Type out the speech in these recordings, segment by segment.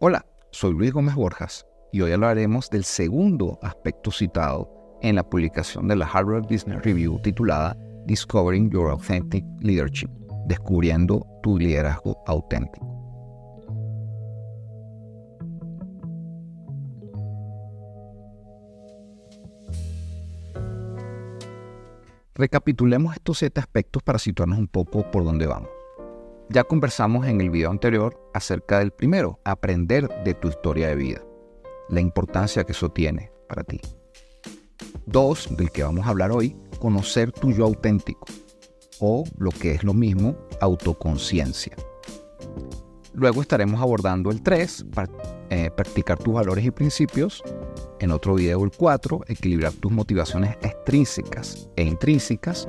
Hola, soy Luis Gómez Borjas y hoy hablaremos del segundo aspecto citado en la publicación de la Harvard Business Review titulada Discovering Your Authentic Leadership, descubriendo tu liderazgo auténtico. Recapitulemos estos siete aspectos para situarnos un poco por dónde vamos. Ya conversamos en el video anterior acerca del primero, aprender de tu historia de vida, la importancia que eso tiene para ti. Dos, del que vamos a hablar hoy, conocer tu yo auténtico, o lo que es lo mismo, autoconciencia. Luego estaremos abordando el 3, eh, practicar tus valores y principios. En otro video el 4, equilibrar tus motivaciones extrínsecas e intrínsecas.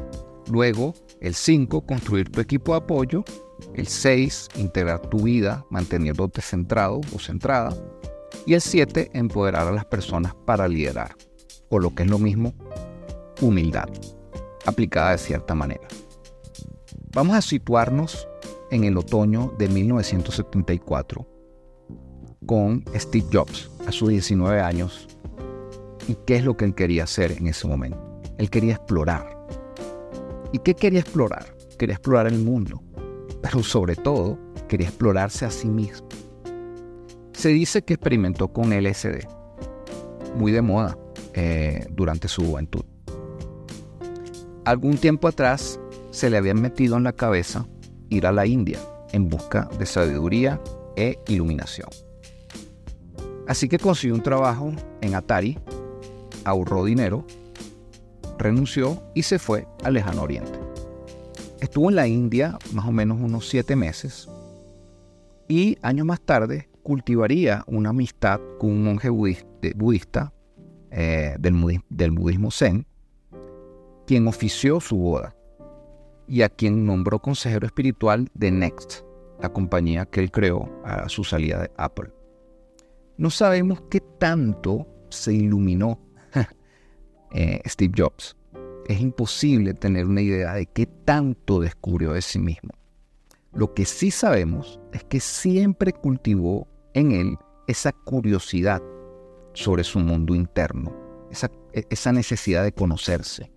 Luego el 5, construir tu equipo de apoyo. El 6, integrar tu vida manteniéndote centrado o centrada. Y el 7, empoderar a las personas para liderar. O lo que es lo mismo, humildad, aplicada de cierta manera. Vamos a situarnos en el otoño de 1974 con Steve Jobs a sus 19 años. ¿Y qué es lo que él quería hacer en ese momento? Él quería explorar. ¿Y qué quería explorar? Quería explorar el mundo pero sobre todo quería explorarse a sí mismo. Se dice que experimentó con LSD, muy de moda eh, durante su juventud. Algún tiempo atrás se le había metido en la cabeza ir a la India en busca de sabiduría e iluminación. Así que consiguió un trabajo en Atari, ahorró dinero, renunció y se fue al lejano oriente. Estuvo en la India más o menos unos siete meses y años más tarde cultivaría una amistad con un monje budista, eh, del, budismo zen, quien ofició su boda y a quien nombró consejero espiritual de Next, la compañía que él creó a su salida de Apple. No sabemos qué tanto se iluminó eh, Steve Jobs es imposible tener una idea de qué tanto descubrió de sí mismo. Lo que sí sabemos es que siempre cultivó en él esa curiosidad sobre su mundo interno, esa, esa necesidad de conocerse.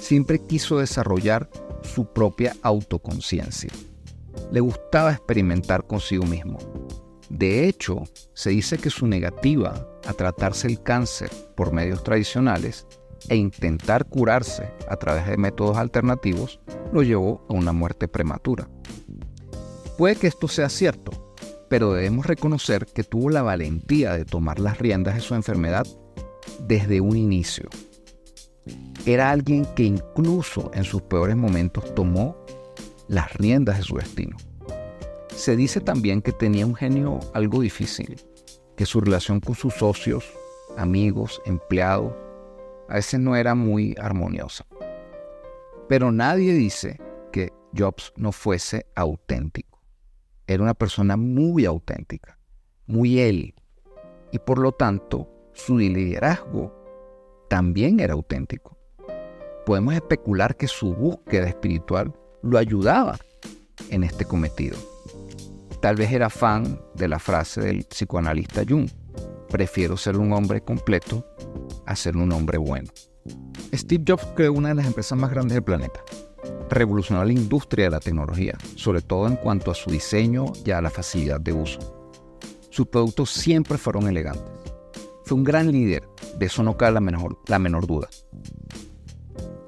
Siempre quiso desarrollar su propia autoconciencia. Le gustaba experimentar consigo mismo. De hecho, se dice que su negativa a tratarse el cáncer por medios tradicionales e intentar curarse a través de métodos alternativos lo llevó a una muerte prematura. Puede que esto sea cierto, pero debemos reconocer que tuvo la valentía de tomar las riendas de su enfermedad desde un inicio. Era alguien que incluso en sus peores momentos tomó las riendas de su destino. Se dice también que tenía un genio algo difícil, que su relación con sus socios, amigos, empleados, a veces no era muy armoniosa. Pero nadie dice que Jobs no fuese auténtico. Era una persona muy auténtica, muy él. Y por lo tanto, su liderazgo también era auténtico. Podemos especular que su búsqueda espiritual lo ayudaba en este cometido. Tal vez era fan de la frase del psicoanalista Jung, prefiero ser un hombre completo a un hombre bueno. Steve Jobs creó una de las empresas más grandes del planeta. Revolucionó la industria de la tecnología, sobre todo en cuanto a su diseño y a la facilidad de uso. Sus productos siempre fueron elegantes. Fue un gran líder, de eso no cabe la menor, duda.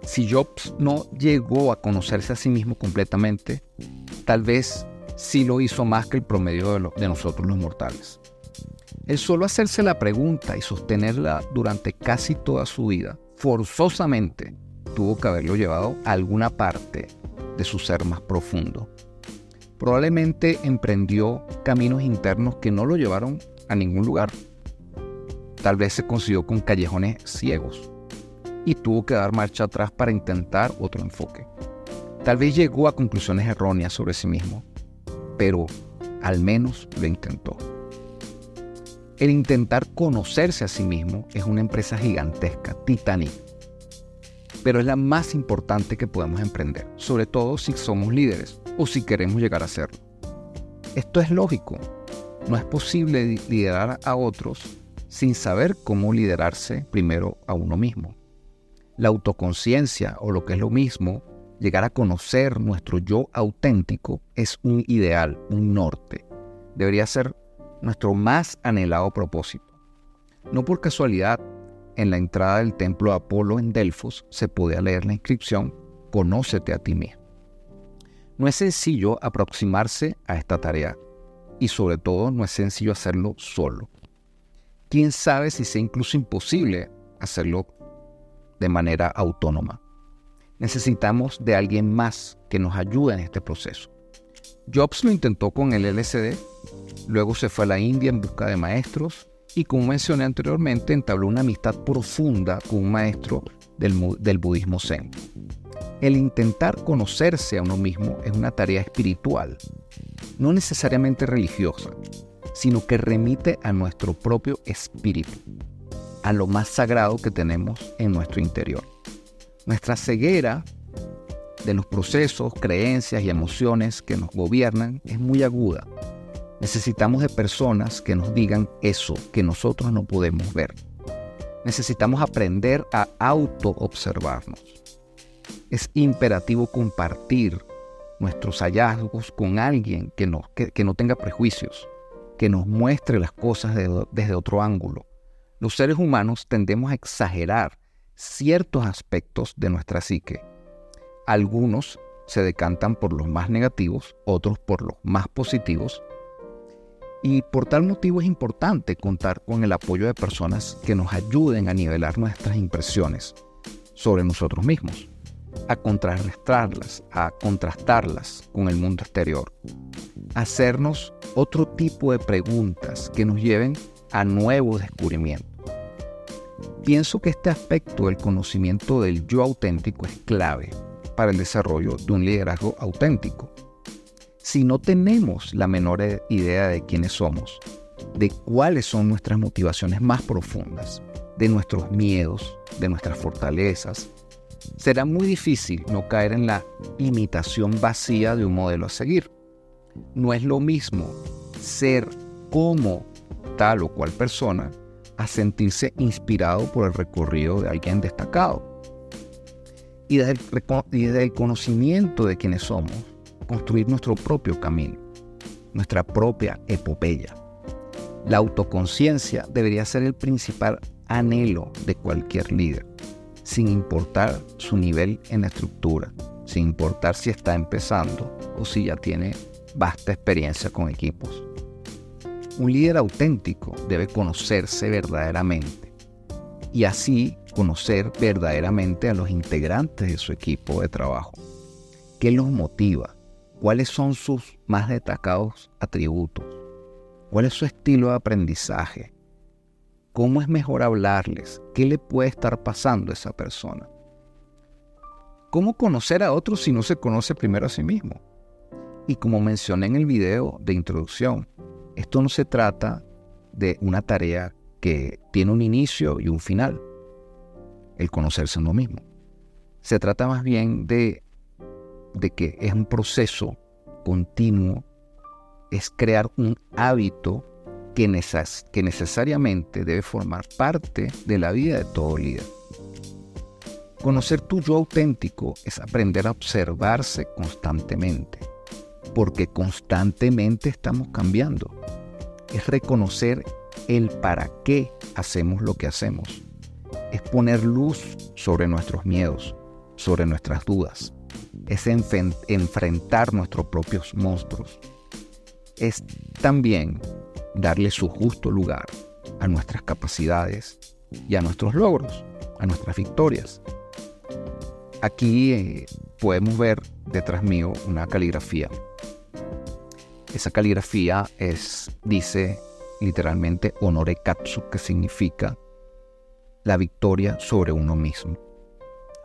Si Jobs no llegó a conocerse a sí mismo completamente, tal vez sí lo hizo más que el promedio de nosotros los mortales. El solo hacerse la pregunta y sostenerla durante casi toda su vida, forzosamente tuvo que haberlo llevado a alguna parte de su ser más profundo. Probablemente emprendió caminos internos que no lo llevaron a ningún lugar. Tal vez se consiguió con callejones ciegos y tuvo que dar marcha atrás para intentar otro enfoque. Tal vez llegó a conclusiones erróneas sobre sí mismo, pero al menos lo intentó. El intentar conocerse a sí mismo es una empresa gigantesca, Titanic, pero es la más importante que podemos emprender, sobre todo si somos líderes o si queremos llegar a serlo. Esto es lógico. No es posible liderar a otros sin saber cómo liderarse primero a uno mismo. La autoconciencia, o lo que es lo mismo, llegar a conocer nuestro yo auténtico, es un ideal, un norte. Debería ser nuestro más anhelado propósito. No por casualidad, en la entrada del templo de Apolo en Delfos se podía leer la inscripción Conócete a ti mismo. No es sencillo aproximarse a esta tarea y sobre todo no es sencillo hacerlo solo. Quién sabe si sea incluso imposible hacerlo de manera autónoma. Necesitamos de alguien más que nos ayude en este proceso. Jobs lo intentó con el LCD, luego se fue a la India en busca de maestros y como mencioné anteriormente entabló una amistad profunda con un maestro del, budismo zen. El intentar conocerse a uno mismo es una tarea espiritual, no necesariamente religiosa, sino que remite a nuestro propio espíritu, a lo más sagrado que tenemos en nuestro interior. Nuestra ceguera de los procesos, creencias y emociones que nos gobiernan es muy aguda. Necesitamos de personas que nos digan eso que nosotros no podemos ver. Necesitamos aprender a auto-observarnos. Es imperativo compartir nuestros hallazgos con alguien que que, no tenga prejuicios, que nos muestre las cosas desde otro ángulo. Los seres humanos tendemos a exagerar ciertos aspectos de nuestra psique. Algunos se decantan por los más negativos, otros por los más positivos. Y por tal motivo es importante contar con el apoyo de personas que nos ayuden a nivelar nuestras impresiones sobre nosotros mismos, a contrarrestarlas, a contrastarlas con el mundo exterior, hacernos otro tipo de preguntas que nos lleven a nuevos descubrimientos. Pienso que este aspecto del conocimiento del yo auténtico es clave para el desarrollo de un liderazgo auténtico. Si no tenemos la menor idea de quiénes somos, de cuáles son nuestras motivaciones más profundas, de nuestros miedos, de nuestras fortalezas, será muy difícil no caer en la imitación vacía de un modelo a seguir. No es lo mismo ser como tal o cual persona a sentirse inspirado por el recorrido de alguien destacado. Y desde, el, conocimiento de quienes somos, construir nuestro propio camino, nuestra propia epopeya. La autoconciencia debería ser el principal anhelo de cualquier líder, sin importar su nivel en la estructura, sin importar si está empezando o si ya tiene vasta experiencia con equipos. Un líder auténtico debe conocerse verdaderamente y así conocer verdaderamente a los integrantes de su equipo de trabajo. ¿Qué los motiva? ¿Cuáles son sus más destacados atributos? ¿Cuál es su estilo de aprendizaje? ¿Cómo es mejor hablarles? ¿Qué le puede estar pasando a esa persona? ¿Cómo conocer a otros si no se conoce primero a sí mismo? Y como mencioné en el video de introducción, esto no se trata de una tarea que tiene un inicio y un final, el conocerse a uno mismo. Se trata más bien de, de que es un proceso continuo, es crear un hábito que, que necesariamente debe formar parte de la vida de todo líder. Conocer tu yo auténtico es aprender a observarse constantemente porque constantemente estamos cambiando. Es reconocer el para qué hacemos lo que hacemos. Es poner luz sobre nuestros miedos, sobre nuestras dudas. Es enfrentar nuestros propios monstruos. Es también darle su justo lugar a nuestras capacidades y a nuestros logros, a nuestras victorias. Aquí eh, podemos ver detrás mío una caligrafía esa caligrafía es, dice literalmente honore katsu, que significa la victoria sobre uno mismo.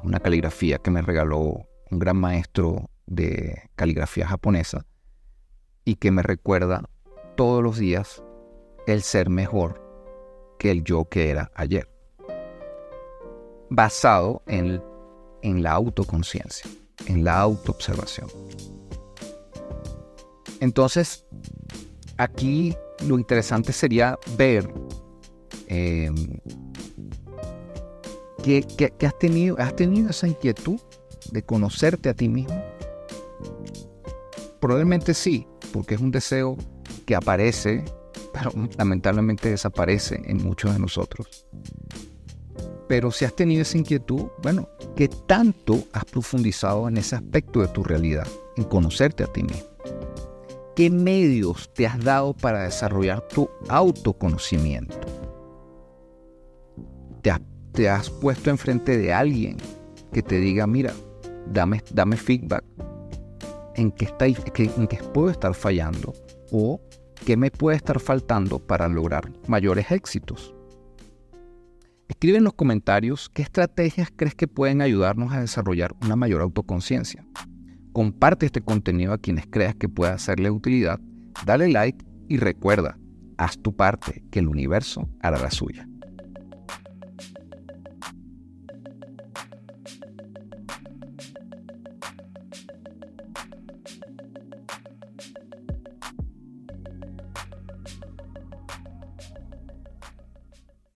Una caligrafía que me regaló un gran maestro de caligrafía japonesa y que me recuerda todos los días el ser mejor que el yo que era ayer. Basado en, en la autoconciencia, en la autoobservación. Entonces, aquí lo interesante sería ver eh, has, tenido, has tenido esa inquietud de conocerte a ti mismo. Probablemente sí, porque es un deseo que aparece, pero lamentablemente desaparece en muchos de nosotros. Pero si has tenido esa inquietud, bueno, ¿qué tanto has profundizado en ese aspecto de tu realidad, en conocerte a ti mismo? ¿Qué medios te has dado para desarrollar tu autoconocimiento? ¿Te has, puesto enfrente de alguien que te diga, mira, dame, dame feedback en qué, está, en qué puedo estar fallando o qué me puede estar faltando para lograr mayores éxitos? Escribe en los comentarios qué estrategias crees que pueden ayudarnos a desarrollar una mayor autoconciencia. Comparte este contenido a quienes creas que pueda hacerle utilidad, dale like y recuerda, haz tu parte, que el universo hará la suya.